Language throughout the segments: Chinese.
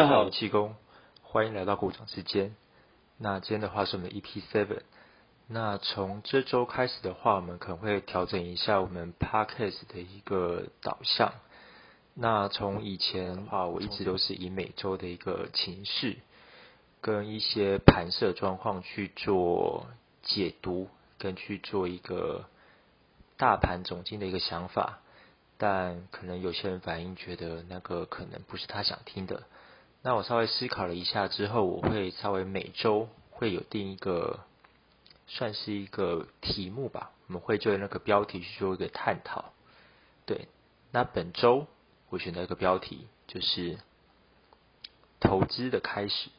大家好，我是气功，欢迎来到股掌之间。那今天的话是我们的 EP Seven。那从这周开始的话，我们可能会调整一下我们 Podcast 的一个导向。那从以前的话，我一直都是以每周的一个情绪跟一些盘设状况去做解读，跟去做一个大盘总经的一个想法。但可能有些人反应觉得那个可能不是他想听的。那我稍微思考了一下之后，我会稍微每周会有定一个，算是一个题目吧。我们会就那个标题去做一个探讨。对，那本周我选择一个标题就是投资的开始。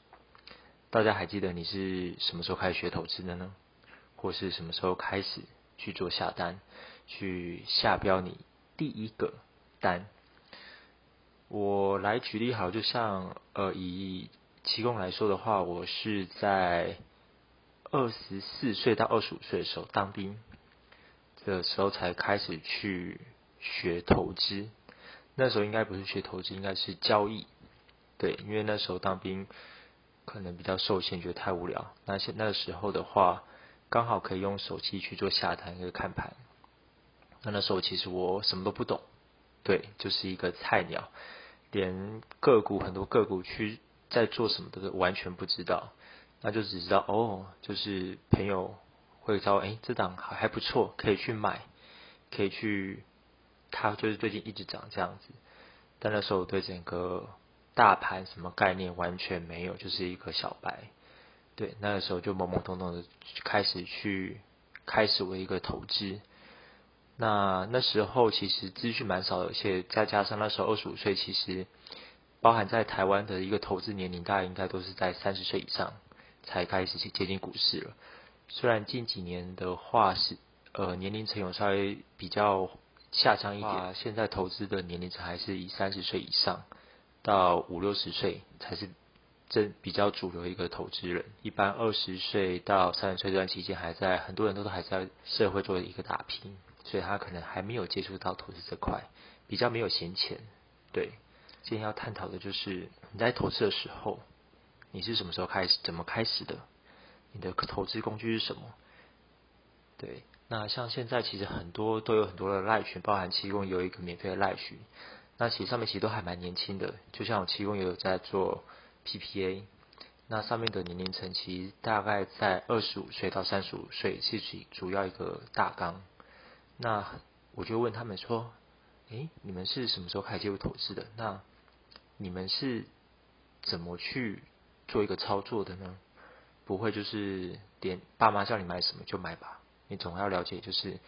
大家还记得你是什么时候开始学投资的呢？或是什么时候开始去做下单，去下标你？第一个单，我来举例好，就像呃以奇功来说的话，我是在二十四岁到二十五岁的时候当兵的时候才开始去学投资，那时候应该不是学投资，应该是交易，对，因为那时候当兵可能比较受限，觉得太无聊。那现那个时候的话，刚好可以用手机去做下单跟看盘。那那时候其实我什么都不懂，对，就是一个菜鸟，连个股很多个股去在做什么的都完全不知道，那就只知道哦，就是朋友会说，哎，这档还还不错，可以去买，可以去，它就是最近一直涨这样子。但那时候我对整个大盘什么概念完全没有，就是一个小白，对，那个时候就懵懵懂懂的开始去开始为一个投资。那那时候其实资讯蛮少的，而且再加上那时候二十五岁，其实包含在台湾的一个投资年龄，大概应该都是在三十岁以上才开始去接近股市了。虽然近几年的话是呃年龄层有稍微比较下降一点，现在投资的年龄层还是以三十岁以上到五六十岁才是真比较主流一个投资人。一般二十岁到三十岁这段期间，还在很多人都都还在社会做一个打拼。所以他可能还没有接触到投资这块，比较没有闲钱。对，今天要探讨的就是你在投资的时候，你是什么时候开始，怎么开始的？你的投资工具是什么？对，那像现在其实很多都有很多的赖群，包含七公有一个免费的赖群，那其实上面其实都还蛮年轻的，就像我七公也有在做 PPA，那上面的年龄层其实大概在二十五岁到三十五岁是主主要一个大纲。那我就问他们说：“诶，你们是什么时候开始接触投资的？那你们是怎么去做一个操作的呢？不会就是点爸妈叫你买什么就买吧？你总要了解，就是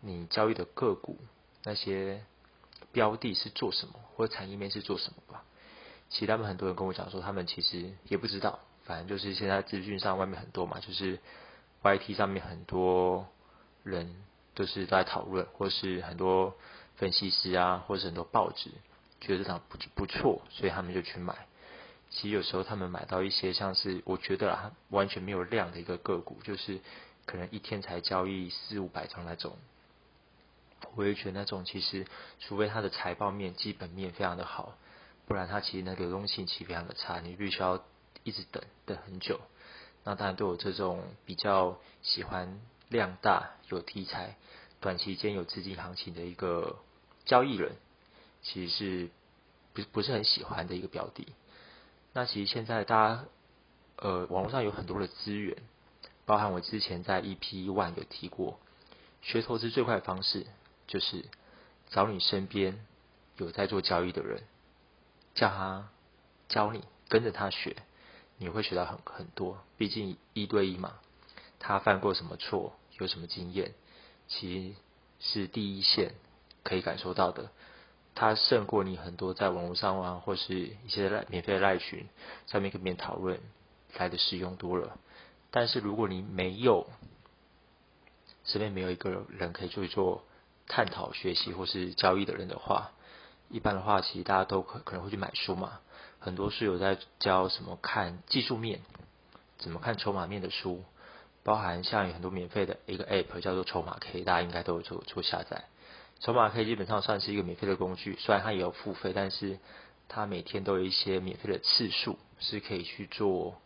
你交易的个股那些标的是做什么，或者产业面是做什么吧？其实他们很多人跟我讲说，他们其实也不知道，反正就是现在资讯上外面很多嘛，就是 YT 上面很多人。”都是在讨论，或是很多分析师啊，或是很多报纸觉得这场不不错，所以他们就去买。其实有时候他们买到一些像是我觉得啊完全没有量的一个个股，就是可能一天才交易四五百张那种。我也觉得那种其实，除非它的财报面、基本面非常的好，不然它其实那流动性其实非常的差，你必须要一直等等很久。那当然对我这种比较喜欢。量大有题材，短期间有资金行情的一个交易人，其实是不不是很喜欢的一个标的。那其实现在大家呃网络上有很多的资源，包含我之前在 EP One 有提过，学投资最快的方式就是找你身边有在做交易的人，叫他教你，跟着他学，你会学到很很多。毕竟一对一嘛，他犯过什么错？有什么经验，其实是第一线可以感受到的。它胜过你很多在网络上啊，或是一些赖免费的赖群上面跟别人讨论来的实用多了。但是如果你没有身边没有一个人可以去做探讨、学习或是交易的人的话，一般的话，其实大家都可可能会去买书嘛。很多书有在教什么看技术面，怎么看筹码面的书。包含像有很多免费的一个 App 叫做筹码 K，大家应该都有做做下载。筹码 K 基本上算是一个免费的工具，虽然它也有付费，但是它每天都有一些免费的次数是可以去做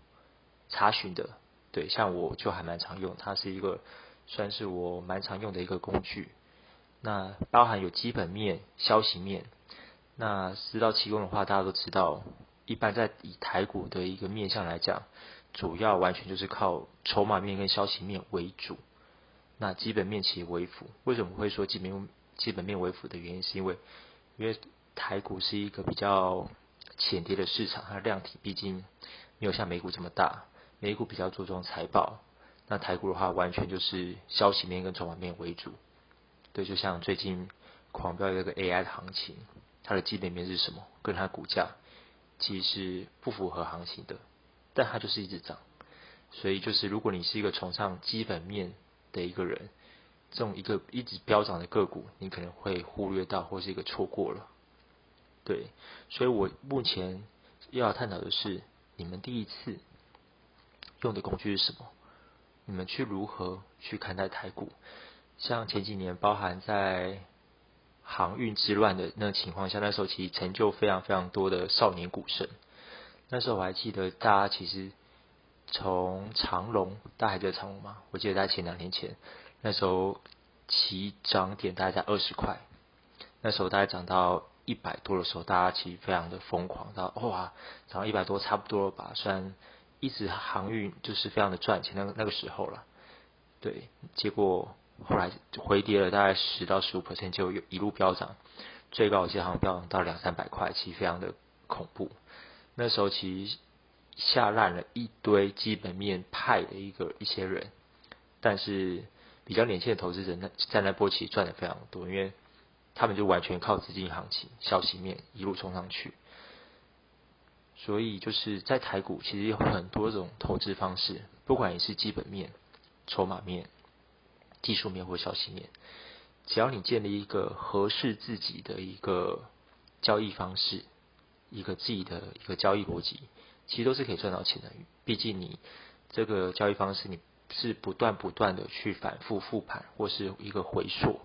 查询的。对，像我就还蛮常用，它是一个算是我蛮常用的一个工具。那包含有基本面、消息面。那知道期工的话，大家都知道，一般在以台股的一个面向来讲，主要完全就是靠筹码面跟消息面为主。那基本面其实为辅。为什么会说基本基本面为辅的原因，是因为因为台股是一个比较浅跌的市场，它的量体毕竟没有像美股这么大。美股比较注重财报，那台股的话，完全就是消息面跟筹码面为主。对，就像最近狂飙一个 AI 的行情，它的基本面是什么？跟它股价其实是不符合行情的，但它就是一直涨。所以就是，如果你是一个崇尚基本面的一个人，这种一个一直飙涨的个股，你可能会忽略到或是一个错过了。对，所以我目前要探讨的是，你们第一次用的工具是什么？你们去如何去看待台股？像前几年，包含在航运之乱的那情况下，那时候其实成就非常非常多的少年股神。那时候我还记得，大家其实从长隆，大家还记得长隆吗？我记得在前两年前，那时候起涨点大概在二十块，那时候大概涨到一百多的时候，大家其实非常的疯狂，到哇，涨到一百多差不多了吧？虽然一直航运就是非常的赚钱，那个那个时候了，对，结果。后来回跌了大概十到十五 percent，就一路飙涨，最高我记得好像飙涨到两三百块，其实非常的恐怖。那时候其实下烂了一堆基本面派的一个一些人，但是比较年轻的投资者那在那波其实赚的非常多，因为他们就完全靠资金行情、消息面一路冲上去。所以就是在台股其实有很多种投资方式，不管你是基本面、筹码面。技术面或消息面，只要你建立一个合适自己的一个交易方式，一个自己的一个交易逻辑，其实都是可以赚到钱的。毕竟你这个交易方式，你是不断不断的去反复复盘，或是一个回溯，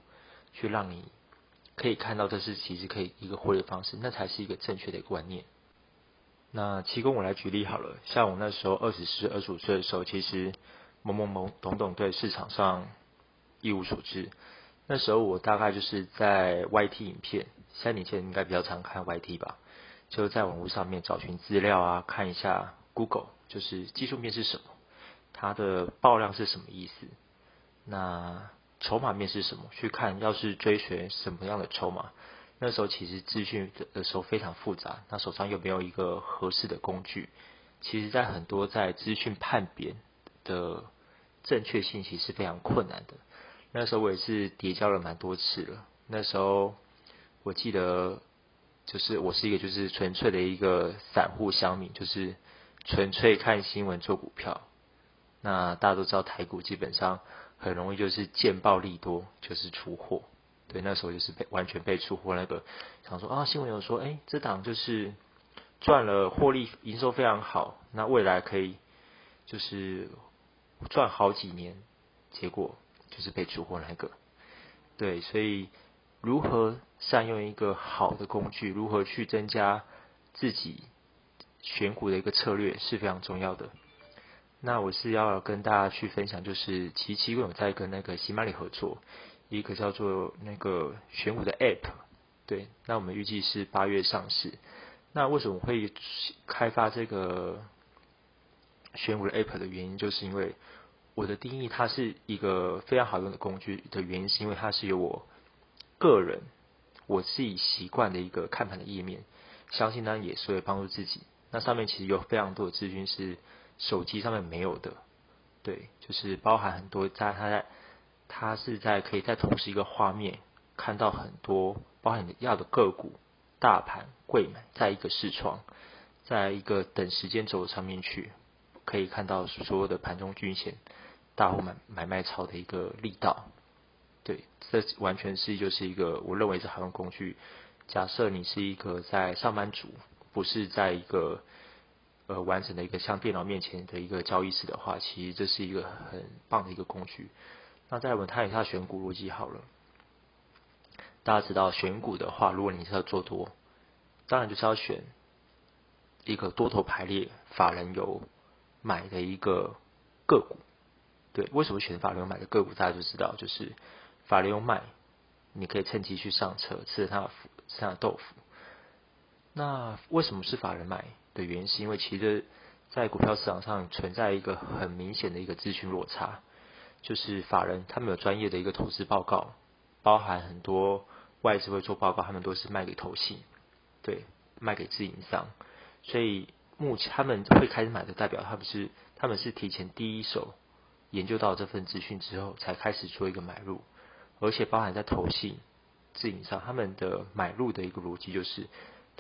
去让你可以看到这是其实可以一个获利方式，那才是一个正确的观念。那提供我来举例好了，像我那时候二十四、二十五岁的时候，其实懵懵懵懂懂对市场上。一无所知。那时候我大概就是在 YT 影片，三年前应该比较常看 YT 吧，就在网络上面找寻资料啊，看一下 Google，就是技术面是什么，它的爆量是什么意思，那筹码面是什么？去看要是追寻什么样的筹码，那时候其实资讯的时候非常复杂，那手上又没有一个合适的工具，其实在很多在资讯判别的正确性其实是非常困难的。那时候我也是叠交了蛮多次了。那时候我记得，就是我是一个就是纯粹的一个散户乡民，就是纯粹看新闻做股票。那大家都知道台股基本上很容易就是见暴利多，就是出货。对，那时候就是被完全被出货那个，想说啊新闻有说，哎，这档就是赚了获利营收非常好，那未来可以就是赚好几年，结果。就是被出货那个，对，所以如何善用一个好的工具，如何去增加自己选股的一个策略是非常重要的。那我是要跟大家去分享，就是其实我有在跟那个喜马里合作，一个叫做那个选股的 App，对，那我们预计是八月上市。那为什么会开发这个选股的 App 的原因，就是因为。我的定义，它是一个非常好用的工具的原因，是因为它是由我个人我自己习惯的一个看盘的页面，相信呢也是会帮助自己。那上面其实有非常多的资讯是手机上面没有的，对，就是包含很多在它在它是在可以在同时一个画面看到很多包含你要的个股、大盘、贵买，在一个视窗，在一个等时间轴上面去可以看到所有的盘中均线。大户买买卖超的一个力道，对，这完全是就是一个我认为是好用工具。假设你是一个在上班族，不是在一个呃完整的一个像电脑面前的一个交易室的话，其实这是一个很棒的一个工具。那再来我们看一下选股逻辑好了。大家知道选股的话，如果你是要做多，当然就是要选一个多头排列，法人有买的一个个股。对，为什么选法人有买的个股？大家就知道，就是法人有买，你可以趁机去上车，吃他的腐，吃他的豆腐。那为什么是法人买的原因？是因为其实，在股票市场上存在一个很明显的一个资讯落差，就是法人他们有专业的一个投资报告，包含很多外资会做报告，他们都是卖给投信，对，卖给自营商，所以目前他们会开始买的，代表他们是他们是提前第一手研究到这份资讯之后，才开始做一个买入，而且包含在投信、自营上，他们的买入的一个逻辑就是。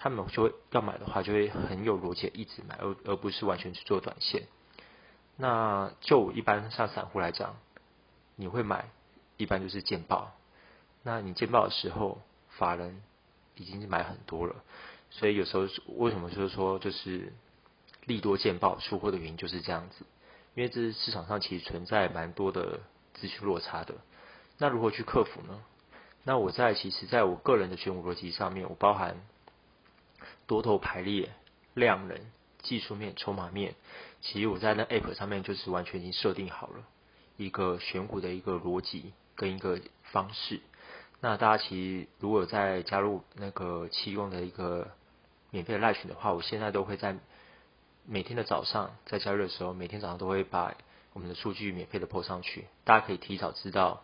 他们就会要买的话，就会很有逻辑，一直买，而而不是完全去做短线。那就一般像散户来讲，你会买，一般就是见报。那你见报的时候，法人已经买很多了，所以有时候为什么就是说就是利多见报出货的原因就是这样子，因为这是市场上其实存在蛮多的资讯落差的。那如何去克服呢？那我在其实在我个人的选股逻辑上面，我包含。多头排列、量能、技术面、筹码面，其实我在那 App 上面就是完全已经设定好了一个选股的一个逻辑跟一个方式。那大家其实如果在加入那个启用的一个免费的赖群的话，我现在都会在每天的早上在加入的时候，每天早上都会把我们的数据免费的 po 上去，大家可以提早知道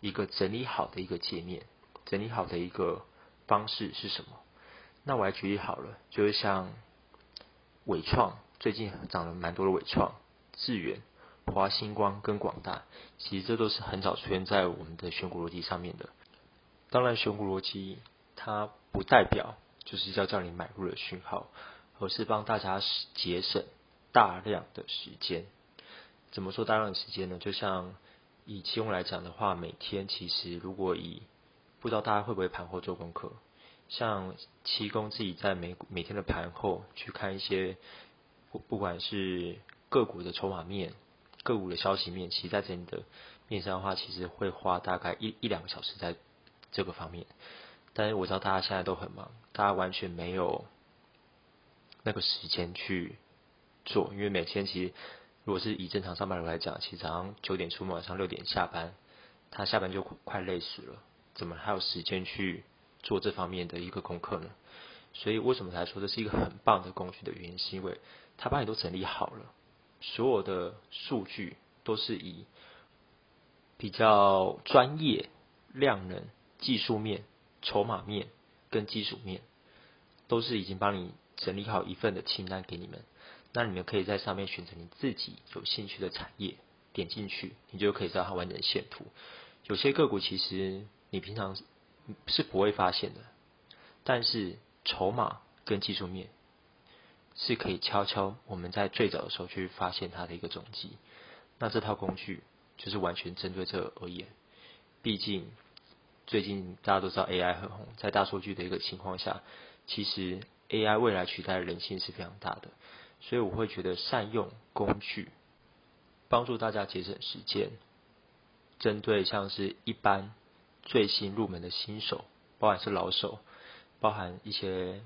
一个整理好的一个界面，整理好的一个方式是什么。那我来举例好了，就是像伟创最近涨了蛮多的伟创、智远、华星光跟广大，其实这都是很早出现在我们的选股逻辑上面的。当然，选股逻辑它不代表就是要叫你买入的讯号，而是帮大家节省大量的时间。怎么说大量的时间呢？就像以期用来讲的话，每天其实如果以不知道大家会不会盘后做功课。像七公自己在每每天的盘后去看一些不不管是个股的筹码面、个股的消息面，其实在整的面上的话，其实会花大概一一两个小时在这个方面。但是我知道大家现在都很忙，大家完全没有那个时间去做，因为每天其实如果是以正常上班族来讲，其实早上九点出门，晚上六点下班，他下班就快累死了，怎么还有时间去？做这方面的一个功课呢，所以为什么来说这是一个很棒的工具的原因，是因为他把你都整理好了，所有的数据都是以比较专业、量能、技术面、筹码面跟基础面，都是已经帮你整理好一份的清单给你们，那你们可以在上面选择你自己有兴趣的产业，点进去，你就可以知道它完整的线图。有些个股其实你平常。是不会发现的，但是筹码跟技术面是可以悄悄我们在最早的时候去发现它的一个踪迹。那这套工具就是完全针对这而言。毕竟最近大家都知道 AI 很红，在大数据的一个情况下，其实 AI 未来取代人性是非常大的。所以我会觉得善用工具，帮助大家节省时间。针对像是一般。最新入门的新手，包含是老手，包含一些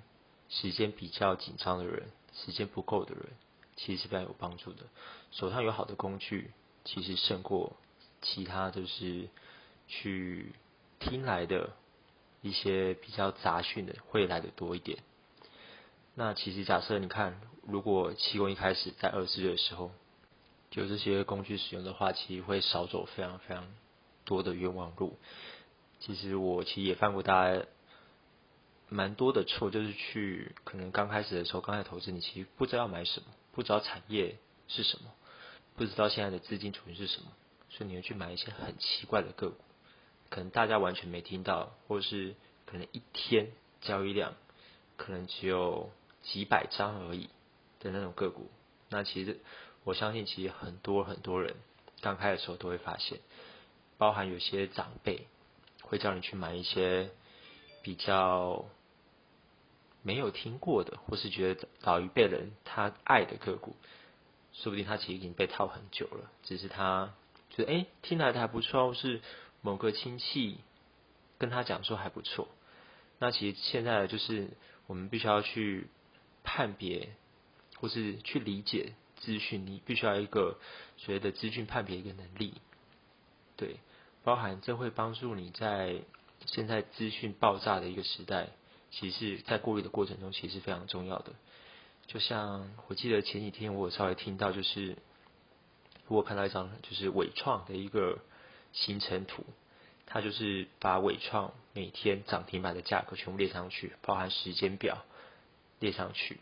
时间比较紧张的人，时间不够的人，其实是非常有帮助的。手上有好的工具，其实胜过其他就是去听来的一些比较杂讯的会来的多一点。那其实假设你看，如果气功一开始在二十岁的时候，就这些工具使用的话，其实会少走非常非常多的冤枉路。其实我其实也犯过大家蛮多的错，就是去可能刚开始的时候，刚才投资你其实不知道买什么，不知道产业是什么，不知道现在的资金处境是什么，所以你会去买一些很奇怪的个股，可能大家完全没听到，或是可能一天交易量可能只有几百张而已的那种个股。那其实我相信，其实很多很多人刚开的时候都会发现，包含有些长辈。会叫你去买一些比较没有听过的，或是觉得老一辈人他爱的个股，说不定他其实已经被套很久了，只是他觉得哎听来的还不错，或是某个亲戚跟他讲说还不错。那其实现在就是我们必须要去判别或是去理解资讯，你必须要一个所谓的资讯判别一个能力。对，包含这会帮助你在现在资讯爆炸的一个时代，其实，在过滤的过程中，其实非常重要的。就像我记得前几天我稍微听到，就是我看到一张就是伟创的一个行程图，它就是把伟创每天涨停板的价格全部列上去，包含时间表列上去。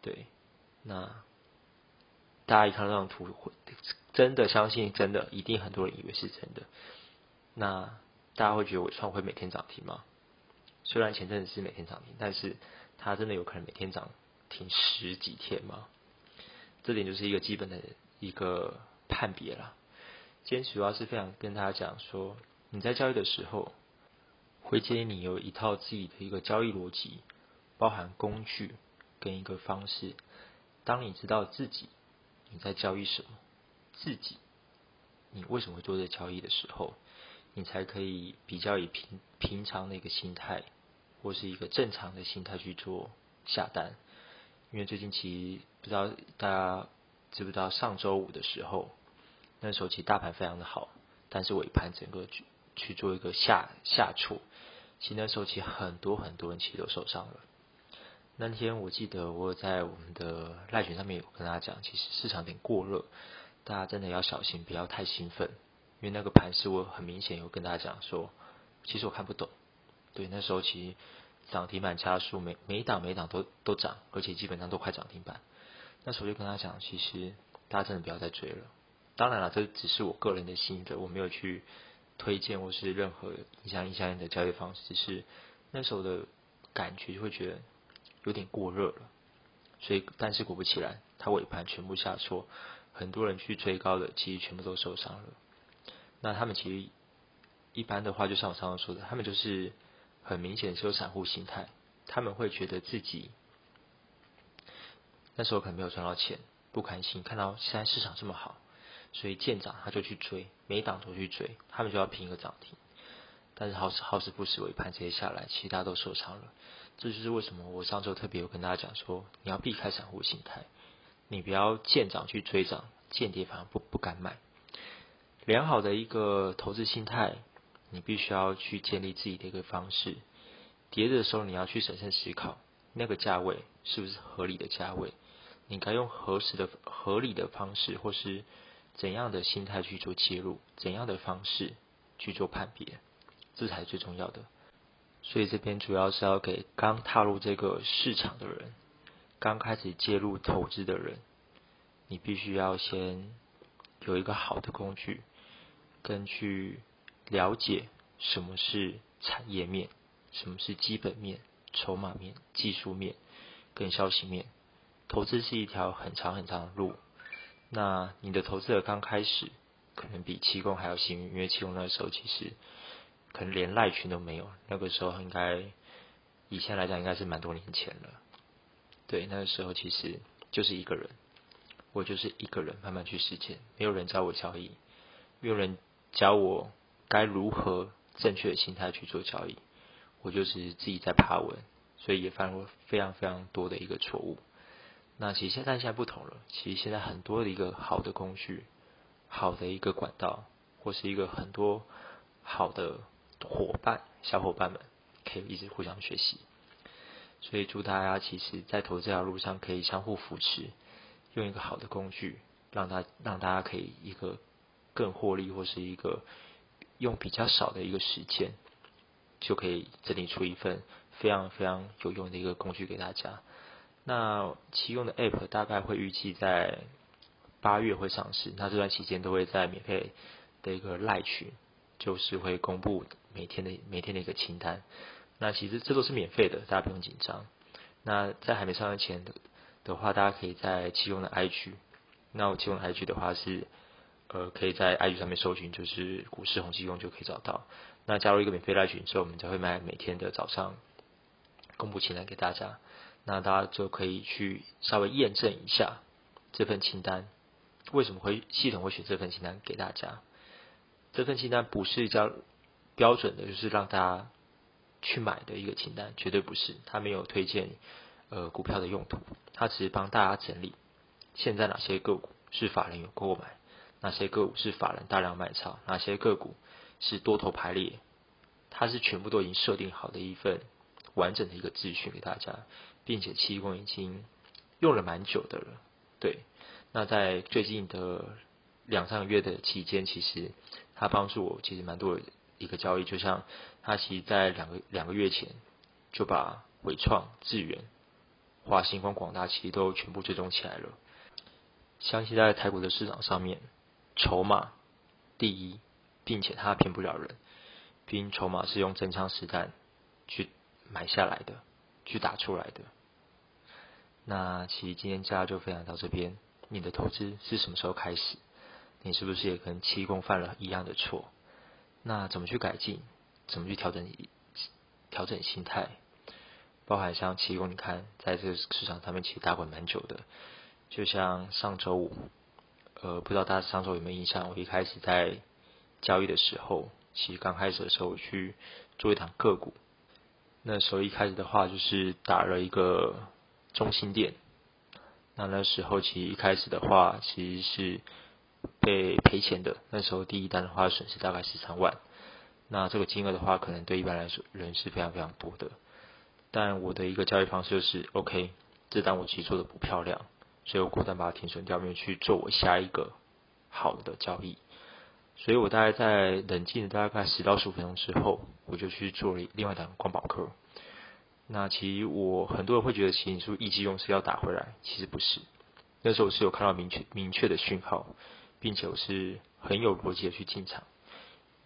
对，那大家一看这张图，真的相信真的，一定很多人以为是真的。那大家会觉得伟创会每天涨停吗？虽然前阵子是每天涨停，但是它真的有可能每天涨？停十几天吗？这点就是一个基本的一个判别了。今天主要是非常跟大家讲说，你在交易的时候，会建议你有一套自己的一个交易逻辑，包含工具跟一个方式。当你知道自己你在交易什么，自己你为什么会做这交易的时候，你才可以比较以平平常的一个心态，或是一个正常的心态去做下单。因为最近其实不知道大家知不知道，上周五的时候，那时候其实大盘非常的好，但是尾盘整个去去做一个下下挫，其实那时候其实很多很多人其实都受伤了。那天我记得我在我们的赖群上面有跟大家讲，其实市场有点过热，大家真的要小心，不要太兴奋，因为那个盘是我很明显有跟大家讲说，其实我看不懂。对，那时候其实。涨停板加速，每每档每档都都涨，而且基本上都快涨停板。那时候就跟他讲，其实大家真的不要再追了。当然了，这只是我个人的心得，我没有去推荐或是任何影响影响你的交易方式。只是那时候的感觉就会觉得有点过热了。所以，但是果不其然，它尾盘全部下挫，很多人去追高的，其实全部都受伤了。那他们其实一般的话，就像我刚刚说的，他们就是。很明显是有散户心态，他们会觉得自己那时候可能没有赚到钱，不开心，看到现在市场这么好，所以见涨他就去追，每档都去追，他们就要拼一个涨停。但是好死好死不死，尾盘直接下来，其他都受伤了。这就是为什么我上周特别有跟大家讲说，你要避开散户心态，你不要见涨去追涨，见跌反而不不敢买。良好的一个投资心态。你必须要去建立自己的一个方式，跌的时候你要去审慎思考，那个价位是不是合理的价位？你该用合适的、合理的方式，或是怎样的心态去做介入？怎样的方式去做判别？这才是最重要的。所以这边主要是要给刚踏入这个市场的人，刚开始介入投资的人，你必须要先有一个好的工具，根据。了解什么是产业面，什么是基本面、筹码面、技术面跟消息面。投资是一条很长很长的路。那你的投资者刚开始可能比七公还要幸运，因为七公那时候其实可能连赖群都没有。那个时候应该以前来讲应该是蛮多年前了。对，那个时候其实就是一个人，我就是一个人慢慢去实践，没有人教我交易，没有人教我。该如何正确的心态去做交易？我就是自己在爬文，所以也犯过非常非常多的一个错误。那其实现在现在不同了，其实现在很多的一个好的工具、好的一个管道，或是一个很多好的伙伴、小伙伴们，可以一直互相学习。所以祝大家其实，在投资这条路上可以相互扶持，用一个好的工具，让他让大家可以一个更获利，或是一个。用比较少的一个时间，就可以整理出一份非常非常有用的一个工具给大家。那启用的 App 大概会预计在八月会上市，那这段期间都会在免费的一个赖群，就是会公布每天的每天的一个清单。那其实这都是免费的，大家不用紧张。那在还没上线前的的话，大家可以在启用的 IG，那我启用的 IG 的话是。呃，可以在 IG 上面搜寻，就是股市红基用就可以找到。那加入一个免费赖群之后，我们才会卖每天的早上公布清单给大家。那大家就可以去稍微验证一下这份清单为什么会系统会选这份清单给大家。这份清单不是叫标准的，就是让大家去买的一个清单，绝对不是。他没有推荐呃股票的用途，他只是帮大家整理现在哪些个股是法人有购买，哪些个股是法人大量卖超，哪些个股是多头排列，它是全部都已经设定好的一份完整的一个资讯给大家，并且七公已经用了蛮久的了，对。那在最近的两三个月的期间，其实他帮助我其实蛮多的一个交易，就像他其实在两个两个月前就把伟创、智源、华星光、广大其实都全部追踪起来了。相信在台股的市场上面，筹码第一，并且它骗不了人，毕竟筹码是用真枪实弹去买下来的，去打出来的。那其实今天家就分享到这边。你的投资是什么时候开始？你是不是也跟七公犯了一样的错？那怎么去改进？怎么去调整调整心态？包含像七公，你看在这个市场上面其实打滚蛮久的。就像上周五，呃，不知道大家上周有没有印象？我一开始在交易的时候，其实刚开始的时候我去做一档个股，那时候一开始的话就是打了一个中心店。那那时候其实一开始的话，其实是被赔钱的。那时候第一单的话损失大概十三万，那这个金额的话，可能对一般来说人是非常非常多的。但我的一个交易方式就是，OK，这单我其实做的不漂亮，所以我果断把它停损掉，没有去做我下一个好的交易。所以我大概在冷静了大概十到十五分钟之后，我就去做了另外一档光宝科。那其实我很多人会觉得，其实你是一机用是要打回来，其实不是。那时候是有看到明确明确的讯号，并且我是很有逻辑的去进场，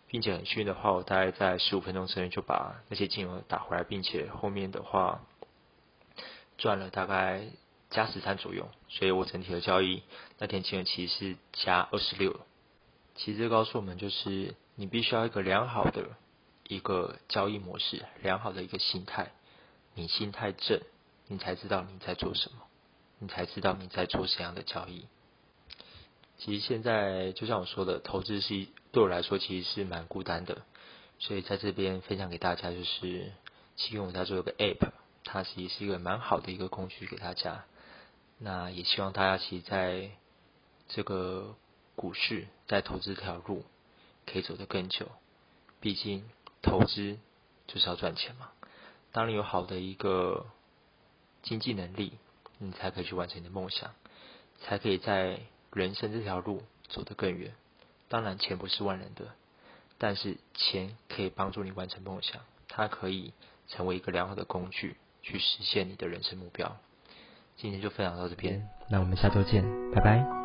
并且很幸运的话，我大概在十五分钟之内就把那些金额打回来，并且后面的话赚了大概加十三左右，所以我整体的交易那天金额其实是加二十六。其实告诉我们，就是你必须要一个良好的一个交易模式，良好的一个心态。你心态正，你才知道你在做什么，你才知道你在做什样的交易。其实现在就像我说的，投资是对我来说其实是蛮孤单的，所以在这边分享给大家，就是其实我在做一个 App，它其实是一个蛮好的一个工具给大家。那也希望大家其实在这个股市在投资这条路可以走得更久，毕竟投资就是要赚钱嘛。当你有好的一个经济能力，你才可以去完成你的梦想，才可以在人生这条路走得更远。当然，钱不是万能的，但是钱可以帮助你完成梦想，它可以成为一个良好的工具，去实现你的人生目标。今天就分享到这边，那我们下周见，拜拜。